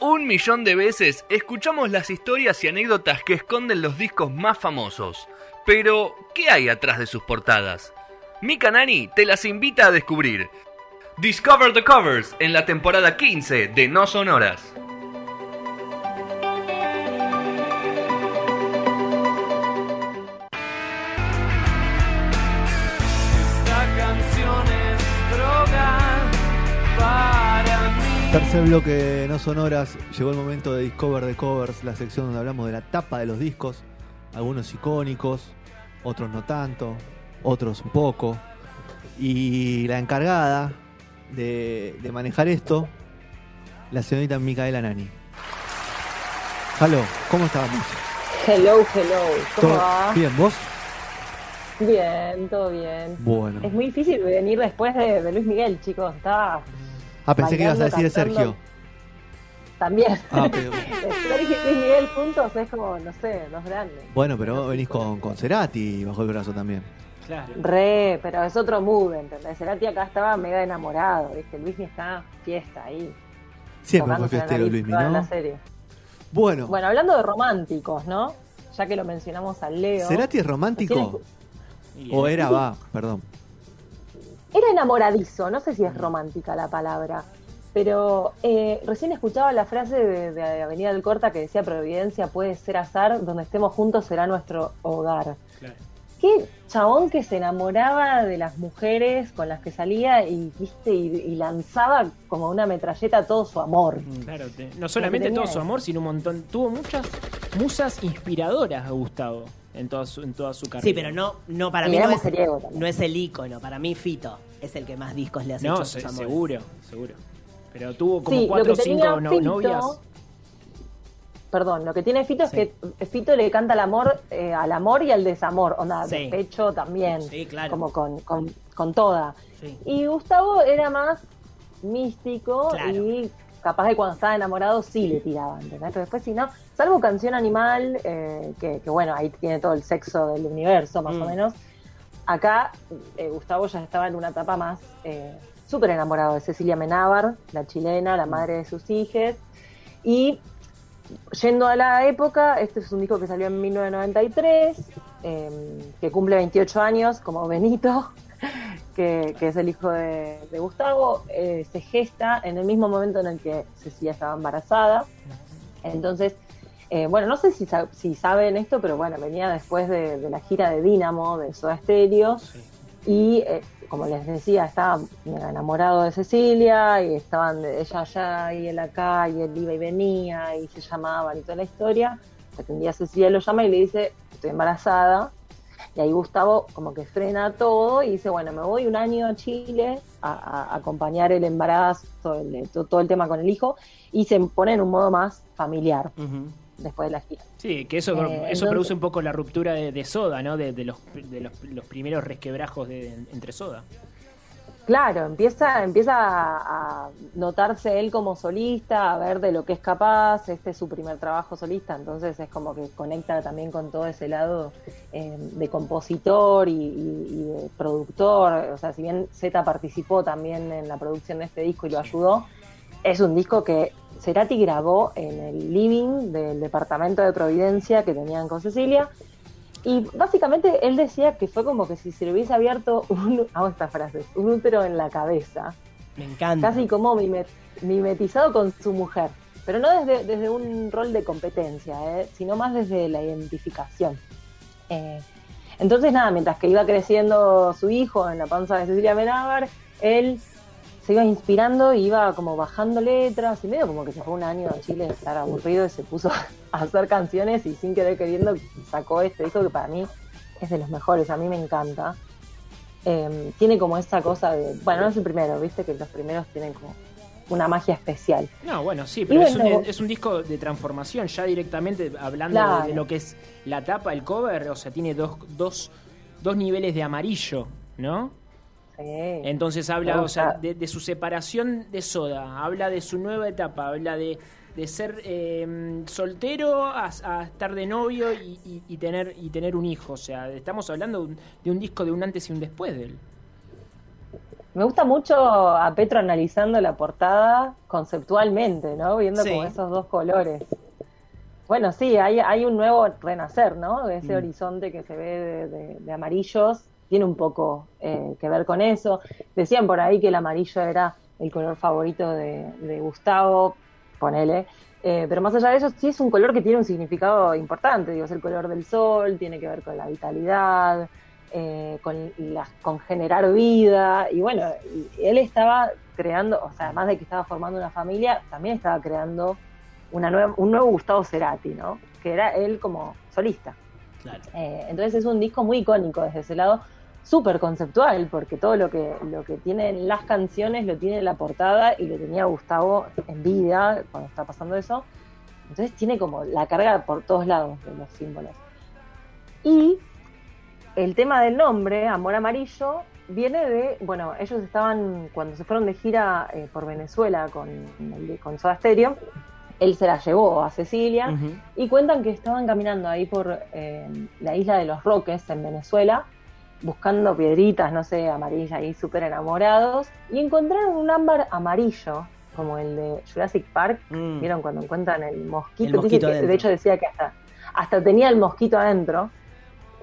Un millón de veces escuchamos las historias y anécdotas que esconden los discos más famosos. Pero, ¿qué hay atrás de sus portadas? Mika Nani te las invita a descubrir. Discover the Covers en la temporada 15 de No Sonoras. Tercer bloque de No Sonoras, llegó el momento de Discover the Covers, la sección donde hablamos de la tapa de los discos, algunos icónicos, otros no tanto, otros un poco. Y la encargada de, de manejar esto, la señorita Micaela Nani. Halo, ¿cómo estábamos? Hello, hello. ¿Cómo ¿Todo va? bien? ¿Vos? Bien, todo bien. Bueno. Es muy difícil venir después de, de Luis Miguel, chicos. Estaba Ah, pensé que ibas a decir cantando. Sergio. también. Ah, ok. Sergio y Luis Miguel juntos es como, no sé, los grandes. Bueno, pero vos venís con, con Cerati bajo el brazo también. Claro. Re, pero es otro mood, ¿entendés? Cerati acá estaba mega enamorado, ¿viste? Luis está fiesta ahí. Siempre fue fiestero nariz Luis toda la ¿no? serie. Bueno, Bueno, hablando de románticos, ¿no? Ya que lo mencionamos al Leo. ¿Cerati es romántico? ¿O era, va, perdón? Era enamoradizo, no sé si es romántica la palabra, pero eh, recién escuchaba la frase de, de Avenida del Corta que decía Providencia puede ser azar, donde estemos juntos será nuestro hogar. claro. Qué chabón que se enamoraba de las mujeres con las que salía y viste y, y lanzaba como una metralleta todo su amor. Claro, te- no solamente todo su amor, sino un montón. Tuvo muchas musas inspiradoras Gustavo en toda su, en toda su carrera. Sí, pero no, no para Y mí no es, no es el ícono. Para mí Fito es el que más discos le ha hecho No, se- amores. seguro, seguro. Pero tuvo como Sí, cuatro o cinco no- Fito- novias. Perdón, lo que tiene Fito Sí. es que Fito le canta al amor, eh, al amor y al desamor, onda, Sí. despecho también, Sí, claro. como con, con, con toda. Sí. Y Gustavo era más místico Claro. y capaz de cuando estaba enamorado sí le tiraba, ¿entendés? Pero después si no, salvo Canción Animal, eh, que, que bueno, ahí tiene todo el sexo del universo más Mm. o menos, acá eh, Gustavo ya estaba en una etapa más eh, súper enamorado de Cecilia Menábar, la chilena, Mm. la madre de sus hijos, y yendo a la época, este es un disco que salió en 1993, eh, que cumple 28 años, como Benito, que, que es el hijo de, de Gustavo, eh, se gesta en el mismo momento en el que Cecilia estaba embarazada. Entonces, eh, bueno, no sé si, si saben esto, pero bueno, venía después de, de la gira de Dínamo, de Soda Stereo, y eh, como les decía, estaba enamorado de Cecilia y estaban ella allá y él acá y él iba y venía y se llamaban y toda la historia. Que un día Cecilia lo llama y le dice, estoy embarazada. Y ahí Gustavo como que frena todo y dice, bueno, me voy un año a Chile a, a acompañar el embarazo, todo el, todo, todo el tema con el hijo y se pone en un modo más familiar después de la gira. Sí, que eso, Eh, eso entonces- produce un poco la ruptura de, de Soda, ¿no? De, de los, de los, los primeros resquebrajos de, entre Soda. Claro, empieza, empieza a, notarse él como solista, a ver de lo que es capaz, este es su primer trabajo solista, entonces es como que conecta también con todo ese lado eh, de compositor y de productor, o sea, si bien Z participó también en la producción de este disco y lo ayudó, es un disco que Cerati grabó en el living del departamento de Providencia que tenían con Cecilia, y básicamente él decía que fue como que si se le hubiese abierto un, hago estas frases, un útero en la cabeza, Me encanta. casi como mimet- mimetizado con su mujer, pero no desde, desde un rol de competencia, ¿eh? sino más desde la identificación. Eh, entonces nada, mientras que iba creciendo su hijo en la panza de Cecilia Menábar, él se iba inspirando y iba como bajando letras y medio como que se fue un año a Chile a estar aburrido y se puso a hacer canciones y sin querer queriendo sacó este disco que para mí es de los mejores, a mí me encanta. Eh, tiene como esa cosa de, bueno, no es el primero, viste que los primeros tienen como una magia especial. No, bueno, sí, pero es, un, es un disco de transformación, ya directamente hablando Claro. de, de lo que es la tapa, el cover, o sea, tiene dos, dos, dos niveles de amarillo, ¿no? Sí. Entonces habla o sea, gusta. de, de su separación de Soda, habla de su nueva etapa, habla de, de ser eh, soltero a, a estar de novio y, y- y tener y tener un hijo. O sea, estamos hablando de un, de un disco de un antes y un después de él. Me gusta mucho a Petro analizando la portada conceptualmente, ¿no? Viendo Sí. como esos dos colores. Bueno, sí, hay, hay un nuevo renacer, ¿no? De ese Mm. horizonte que se ve de, de- de amarillos, tiene un poco eh, que ver con eso. Decían por ahí que el amarillo era el color favorito de, de Gustavo, ponele. Eh, pero más allá de eso, sí es un color que tiene un significado importante, digo, es el color del sol, tiene que ver con la vitalidad, eh, con, la- con generar vida, y bueno, y él estaba creando, o sea, además de que estaba formando una familia, también estaba creando una nueva, un nuevo Gustavo Cerati, ¿no? Que era él como solista. Claro. Eh, entonces es un disco muy icónico desde ese lado, súper conceptual, porque todo lo que, lo que tienen las canciones lo tiene la portada y lo tenía Gustavo en vida cuando está pasando eso. Entonces tiene como la carga por todos lados de los símbolos. Y el tema del nombre, Amor Amarillo, viene de, bueno, ellos estaban, cuando se fueron de gira eh, por Venezuela con, con Soda Stereo, él se la llevó a Cecilia y cuentan que estaban caminando ahí por eh, la isla de los Roques en Venezuela, buscando piedritas, no sé, amarillas ahí súper enamorados, y encontraron un ámbar amarillo, como el de Jurassic Park. Mm. ¿Vieron cuando encuentran el mosquito? El mosquito Dice que- de hecho decía que hasta, hasta tenía el mosquito adentro.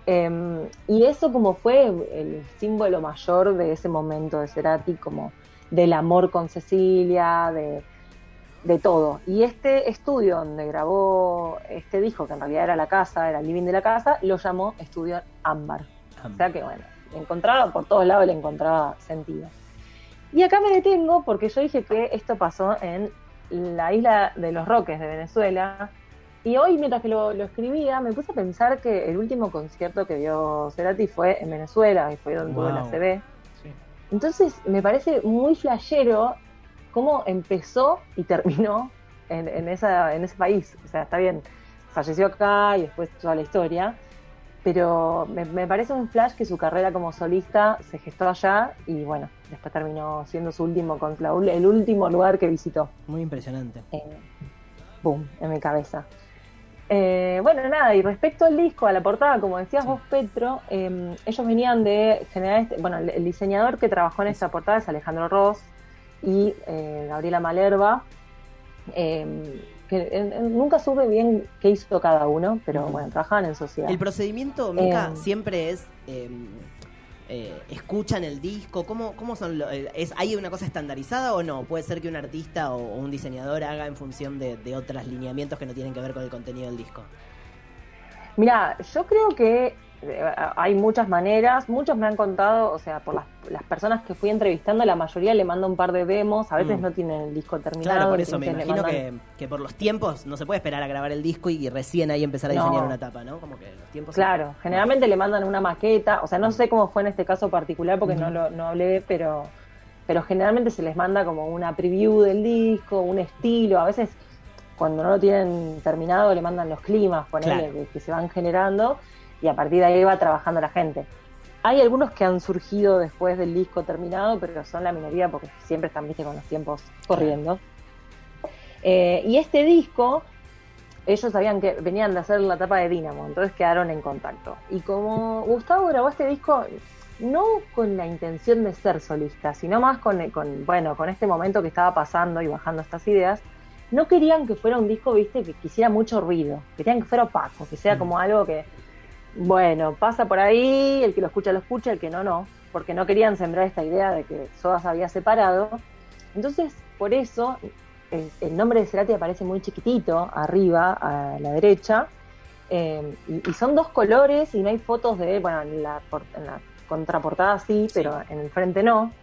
Eh, y eso como fue el símbolo mayor de ese momento de Cerati, como del amor con Cecilia, de, de todo. Y este estudio donde grabó este disco, que en realidad era la casa, era el living de la casa, lo llamó Estudio Ámbar. O sea que bueno, encontraba por todos lados, le encontraba sentido. Y acá me detengo porque yo dije que esto pasó en la isla de los Roques de Venezuela. Y hoy, mientras que lo, lo escribía, me puse a pensar que el último concierto que dio Cerati fue en Venezuela, y fue donde tuvo la Wow. CB. Sí. Entonces, me parece muy flashero cómo empezó y terminó en, en esa, en ese país. O sea, está bien, falleció acá y después toda la historia, pero me, me parece un flash que su carrera como solista se gestó allá y bueno, después terminó siendo su último, con- el último lugar que visitó. Muy impresionante. Eh, boom, en mi cabeza. Eh, bueno, nada, y respecto al disco, a la portada, como decías vos, Petro, eh, ellos venían de generar, este, bueno, el, el diseñador que trabajó en esta portada es Alejandro Ross y eh, Gabriela Malerva, eh, que eh, nunca supe bien qué hizo cada uno, pero bueno, trabajaban en sociedad. El procedimiento, Mica, Eh, siempre es. eh, eh, ¿Escuchan el disco? ¿Cómo, cómo son? lo- eh, es, ¿Hay una cosa estandarizada o no? Puede ser que un artista o, o un diseñador haga en función de, de otros lineamientos que no tienen que ver con el contenido del disco. Mira, yo creo que hay muchas maneras, muchos me han contado, o sea, por las, las personas que fui entrevistando, la mayoría le manda un par de demos, a veces Mm. no tienen el disco terminado. Claro, por eso me imagino mandan- que, que por los tiempos no se puede esperar a grabar el disco y recién ahí empezar a No. diseñar una tapa, ¿no? Como que los tiempos. Claro, generalmente le mandan una maqueta, o sea, no sé cómo fue en este caso particular porque no lo no hablé, pero pero generalmente se les manda como una preview del disco, un estilo, a veces cuando no lo tienen terminado le mandan los climas, ponele, Claro. que, que se van generando y a partir de ahí va trabajando la gente. Hay algunos que han surgido después del disco terminado, pero son la minoría porque siempre están, viste, con los tiempos corriendo. Eh, y este disco, ellos sabían que venían de hacer la tapa de Dynamo, entonces quedaron en contacto. Y como Gustavo grabó este disco, no con la intención de ser solista, sino más con, con, bueno, con este momento que estaba pasando y bajando estas ideas, no querían que fuera un disco, viste, que quisiera mucho ruido, querían que fuera opaco, que sea Mm. como algo que, bueno, pasa por ahí, el que lo escucha lo escucha, el que no, no, porque no querían sembrar esta idea de que Soda se había separado. Entonces, por eso, el, el nombre de Cerati aparece muy chiquitito, arriba, a la derecha, eh, y, y son dos colores y no hay fotos de, bueno, en la, por- en la contraportada sí, pero en el frente no,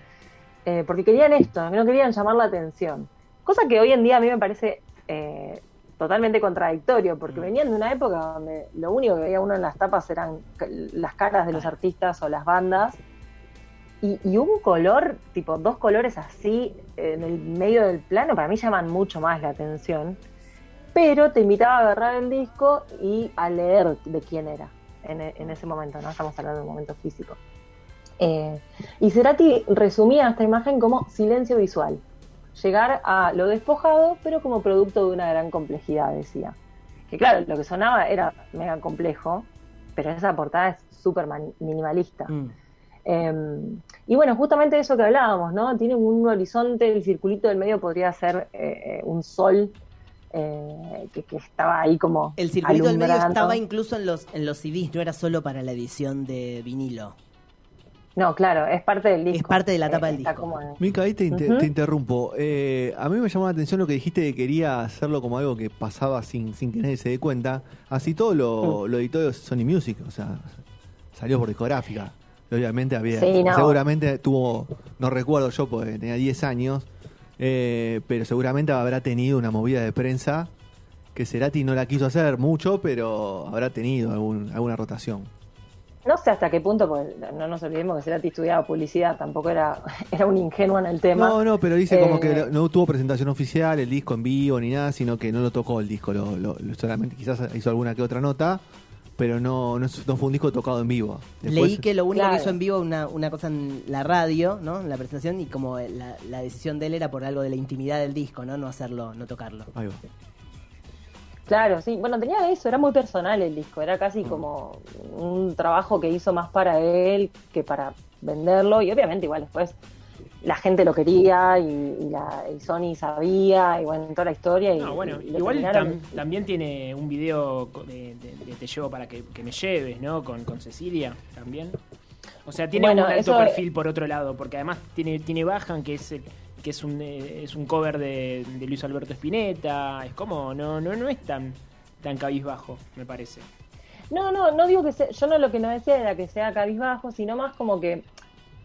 eh, porque querían esto, no querían llamar la atención. Cosa que hoy en día a mí me parece eh, totalmente contradictorio, porque Mm. venían de una época donde lo único que veía uno en las tapas eran las caras de los Claro. artistas o las bandas, y, y un color, tipo dos colores así en el medio del plano, para mí llaman mucho más la atención. Pero te invitaba a agarrar el disco y a leer de quién era en, e- en ese momento, ¿no? Estamos hablando de un momento físico. Eh, y Cerati resumía esta imagen como silencio visual. Llegar a lo despojado, pero como producto de una gran complejidad, decía. Que claro, lo que sonaba era mega complejo, pero esa portada es súper minimalista. Mm. Eh, Y bueno, justamente eso que hablábamos, ¿no? Tiene un horizonte, el circulito del medio podría ser eh, un sol eh, que, que estaba ahí como. El circuito del medio estaba incluso en los, en los CDs, no era solo para la edición de vinilo. No, claro, es parte del disco. Es parte de la tapa del está disco. como Mica, ahí te, inter- Ujú. te interrumpo. Eh, a mí me llamó la atención lo que dijiste de que quería hacerlo como algo que pasaba sin, sin que nadie se dé cuenta. Así todo lo, lo editó Sony Music, o sea, salió por discográfica. Y obviamente había, Sí, no. seguramente tuvo, no recuerdo yo porque tenía 10 años, eh, pero seguramente habrá tenido una movida de prensa que Cerati no la quiso hacer mucho, pero habrá tenido algún- alguna rotación. No sé hasta qué punto, porque no nos olvidemos que Cerati estudiaba publicidad, tampoco era, era un ingenuo en el tema. No, no, pero dice como Eh, que no tuvo presentación oficial, el disco en vivo ni nada, sino que no lo tocó el disco, lo, lo- lo- solamente quizás hizo alguna que otra nota, pero no, no, fue un disco tocado en vivo. Después- Leí que lo único Claro. que hizo en vivo una, una cosa en la radio, ¿no? En la presentación, y como la, la decisión de él era por algo de la intimidad del disco, ¿no? No hacerlo, no tocarlo. Ahí va. Claro, sí. Bueno, tenía eso, era muy personal el disco, era casi como un trabajo que hizo más para él que para venderlo y obviamente igual después la gente lo quería y, y la, y Sony sabía y bueno, toda la historia y, No, bueno, y igual tam- también tiene un video de, de- de Te llevo para que, que me lleves, ¿no? Con, con Cecilia también. O sea, tiene Bueno, un alto eso- perfil por otro lado, porque además tiene, tiene Bajan, que es el- que es un eh, es un cover de, de Luis Alberto Spinetta. Es como, no, no, no es tan, tan cabizbajo, me parece. No, no, no digo que sea, yo no lo que no decía era que sea cabizbajo, sino más como que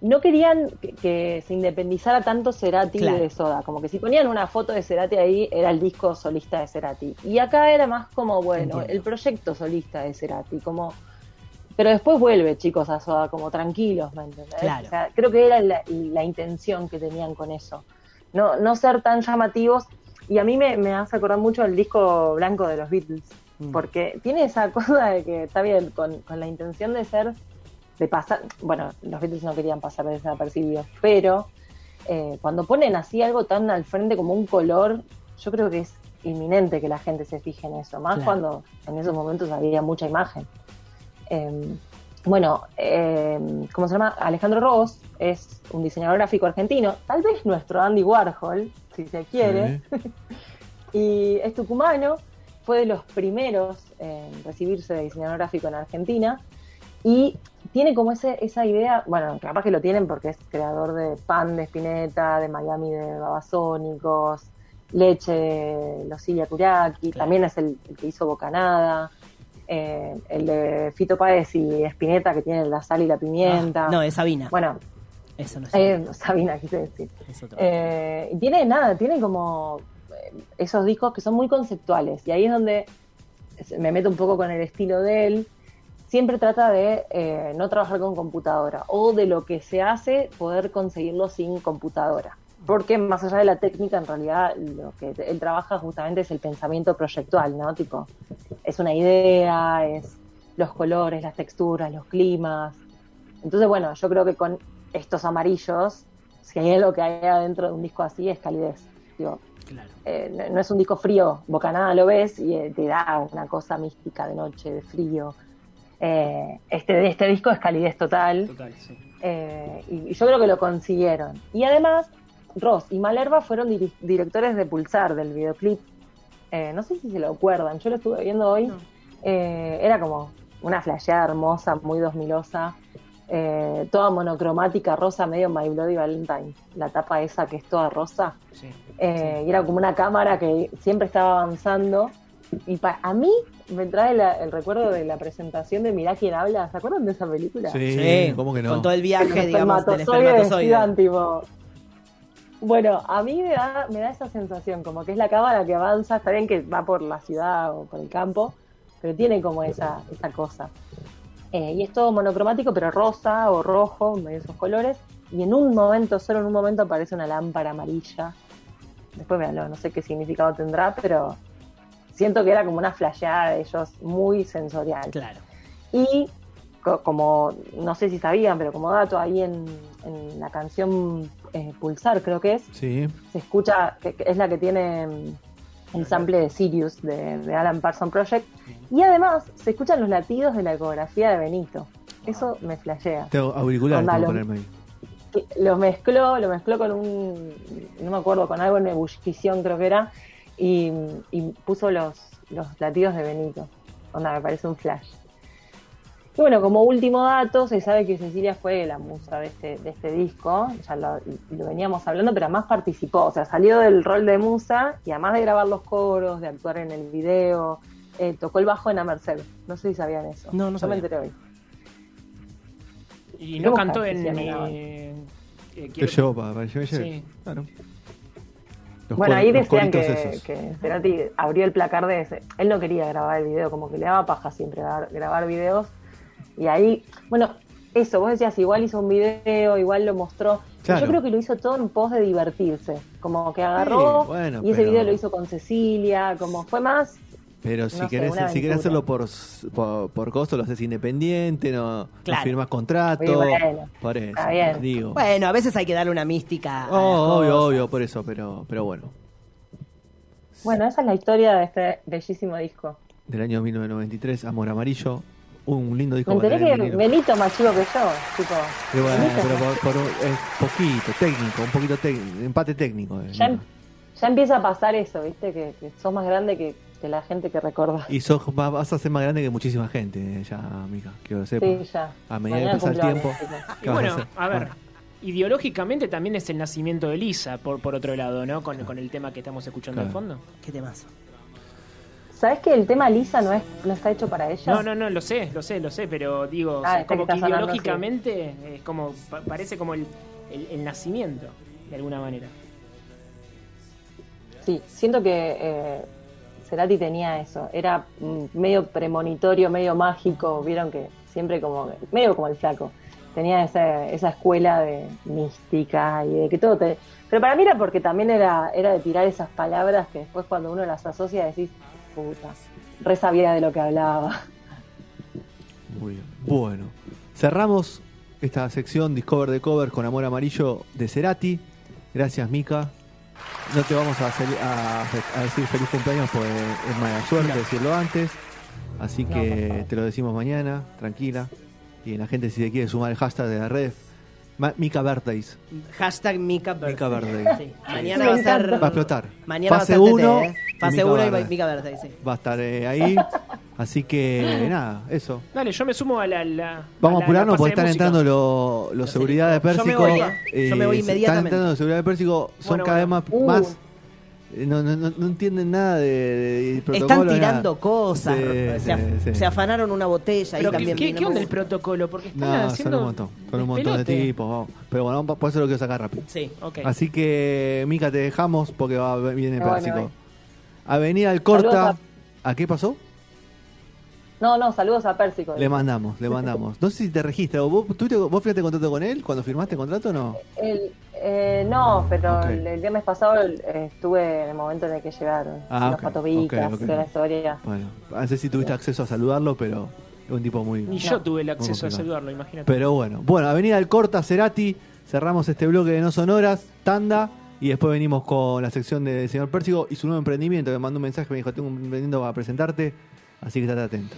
no querían que, que se independizara tanto Cerati Claro. de Soda, como que si ponían una foto de Cerati ahí era el disco solista de Cerati. Y acá era más como, bueno, Entiendo. el proyecto solista de Cerati, como pero después vuelve, chicos, a Soda, como tranquilos, ¿me entendés? Claro. O sea, creo que era la, la intención que tenían con eso. No, no ser tan llamativos. Y a mí me, me hace acordar mucho el disco blanco de los Beatles. Mm. Porque tiene esa cosa de que está bien, con, con la intención de ser, de pasar, bueno, los Beatles no querían pasar desapercibidos, pero eh, cuando ponen así algo tan al frente como un color, yo creo que es inminente que la gente se fije en eso, más Claro. cuando en esos momentos había mucha imagen. Eh, bueno, eh, ¿cómo se llama? Alejandro Ross es un diseñador gráfico argentino, tal vez nuestro Andy Warhol, si se quiere, Sí. y es tucumano, fue de los primeros en recibirse de diseñador gráfico en Argentina y tiene como ese, esa idea, bueno, capaz que lo tienen porque es creador de Pan de Spinetta, de Miami de Babasónicos, Leche de Kuraki, Claro. también es el, el que hizo Bocanada, eh, el de Fito Páez y Spinetta que tiene la sal y la pimienta. Ah, no, es Sabina. Bueno, Eso no es. eh, Sabina quise decir. es otro. Eh, tiene nada, tiene como eh, esos discos que son muy conceptuales. Y ahí es donde me meto un poco con el estilo de él. Siempre trata de eh, no trabajar con computadora o de lo que se hace poder conseguirlo sin computadora. Porque más allá de la técnica, en realidad lo que él trabaja justamente es el pensamiento proyectual, ¿no? Tipo, es una idea, es los colores, las texturas, los climas. Entonces, bueno, yo creo que con estos amarillos, si hay algo que hay adentro de un disco así, es calidez. Digo, claro. eh, no, no es un disco frío, Bocanada lo ves y eh, te da una cosa mística de noche, de frío. Eh, este, este disco es calidez total Total, sí. eh, y, y yo creo que lo consiguieron. Y además, Ross y Malerva fueron directores de Pulsar del videoclip. Eh, no sé si se lo acuerdan, yo lo estuve viendo hoy. No. Eh, era como una flasheada hermosa, muy 2000osa, eh, toda monocromática, rosa, medio My Bloody Valentine. La tapa esa que es toda rosa. sí. Eh, y era como una cámara que siempre estaba avanzando. Y pa- a mí me trae la- el recuerdo de la presentación de Mirá quién habla. ¿Se acuerdan de esa película? Sí, Sí, ¿cómo que no? Con todo el viaje, digamos, del espermatozoide. tipo- Bueno, a mí me da, me da esa sensación, como que es la cámara que avanza, está bien que va por la ciudad o por el campo, pero tiene como esa, esa cosa. Eh, y es todo monocromático, pero rosa o rojo, de esos colores, y en un momento, solo en un momento aparece una lámpara amarilla. Después véanlo, no sé qué significado tendrá, pero siento que era como una flasheada de ellos muy sensorial. Claro. Y como, no sé si sabían, pero como dato, ahí en, en la canción eh, Pulsar, creo que es, Sí. se escucha, que, que es la que tiene mm, el sample de Sirius de, de Alan Parsons Project. Y además se escuchan los latidos de la ecografía de Benito. Eso me flashea. Tengo auriculares tengo ponerme ahí. lo mezcló, lo mezcló con un, no me acuerdo, con algo en ebullición creo que era, y, y puso los, los latidos de Benito. Onda, me parece un flash. Y bueno, como último dato, se sabe que Cecilia fue la musa de este, de este disco, ya lo, lo veníamos hablando, pero además participó, o sea, salió del rol de musa y además de grabar los coros, de actuar en el video, eh, tocó el bajo en A Merced. No sé si sabían eso. No, no Yo sabía. me enteré hoy. Y no cantó en. eh, eh, ¿Te quiero- llevó para, para llevar Sí. Claro. Los Bueno, ahí decían que, que Cerati abrió el placar de ese. Él no quería grabar el video, como que le daba paja siempre grabar, grabar videos. Y ahí, bueno, eso, vos decías, igual hizo un video, igual lo mostró. Claro. Yo creo que lo hizo todo en pos de divertirse. Como que agarró Sí, bueno, y ese pero- video lo hizo con Cecilia, como fue más. Pero si no sé, querés, si querés hacerlo por, por, por costo, lo haces independiente, no, no Claro. firmas contrato. Bueno, por eso, está bien. digo. Bueno, a veces hay que darle una mística. Oh, obvio, cosas. obvio, por eso, pero, pero bueno. Bueno, esa es la historia de este bellísimo disco. Del año 1993, Amor Amarillo, un lindo disco Me enteré que. Benito más chico que yo, tipo. Y bueno, Benito pero es más- por, por un- es poquito, técnico, un poquito técnico, empate técnico. eh, ya, em- ya empieza a pasar eso, ¿viste? Que, que sos más grande que, que la gente que recuerda. Y sos, va- vas a ser más grande que muchísima gente, eh, ya, amiga, quiero que sepas. Sí, ya. A medida que pasa el tiempo. Y ¿Qué vas a bueno, a ver, Bueno. ideológicamente también es el nacimiento de Lisa, por, por otro lado, ¿no? Con, con el tema que estamos escuchando de Claro. fondo. Qué temazo. ¿Sabes que el tema Lisa no es no está hecho para ella? No, no, no, lo sé, lo sé, lo sé, pero digo, o Ah, sea, como que ideológicamente es como, pa- parece como el, el- el nacimiento, de alguna manera. Sí, siento que eh, Cerati tenía eso. Era mm, medio premonitorio, medio mágico. Vieron que siempre como. medio como el flaco. Tenía esa, esa escuela de mística y de que todo te. Pero para mí era porque también era, era de tirar esas palabras que después cuando uno las asocia decís, puta, re sabía de lo que hablaba. Muy bien. Bueno, cerramos esta sección Discover de Cover con Amor Amarillo de Cerati. Gracias, Mica. No te vamos a, hacer- a- a decir feliz cumpleaños porque es mala suerte decirlo antes. Así que te lo decimos mañana, tranquila. Y la gente, si se quiere sumar el hashtag de la red, Mica Birthdays. Hashtag Mica Birthday. Mica. Sí. Mañana va a ser. encanta. Va a explotar. Mañana Fase va a ser 1 TT, ¿eh? 1 y. Mica Birthday, sí. Va a estar eh, ahí. Así que nada, eso. Dale, yo me sumo a la. la- Vamos a apurarnos porque están entrando los, los seguridad de Yo me Pérsico. voy, ¿eh? Yo me voy inmediatamente. Están entrando los seguridad de Pérsico. Son Bueno, cada bueno. vez más. Uh. más eh, no, no, no, no entienden nada de, de protocolo. Están nada. tirando cosas. Sí, se, sí, af- sí. se afanaron una botella ahí Pero ¿qué, también. qué, qué onda el protocolo? Porque están No, son haciendo. un montón. Son un montón de tipos. vamos. Pero bueno, vamos- por eso lo quiero sacar rápido. Sí. Ok. Así que, Mica, te dejamos porque va, viene Pérsico. voy. Avenida Alcorta. Saludos ¿A qué pasó? No, no, saludos a Pérsico. Le mandamos, le mandamos. No sé si te registra. ¿Vos, tuviste- vos firmaste contrato con él cuando firmaste contrato o no? El- eh, no, pero el, el viernes pasado eh, estuve en el momento en el que llegaron Ah, los ok, patobicas, ok, ok. toda la historia. Bueno, no sé si tuviste acceso a saludarlo, pero es un tipo muy... Ni yo tuve el acceso a saludarlo, imagínate. Pero bueno, bueno, Avenida Alcorta, Cerati, cerramos este bloque de No Sonoras, tanda, y después venimos con la sección del señor Pérsico y su nuevo emprendimiento, me mandó un mensaje, me dijo, tengo un emprendimiento para presentarte, así que estate atento.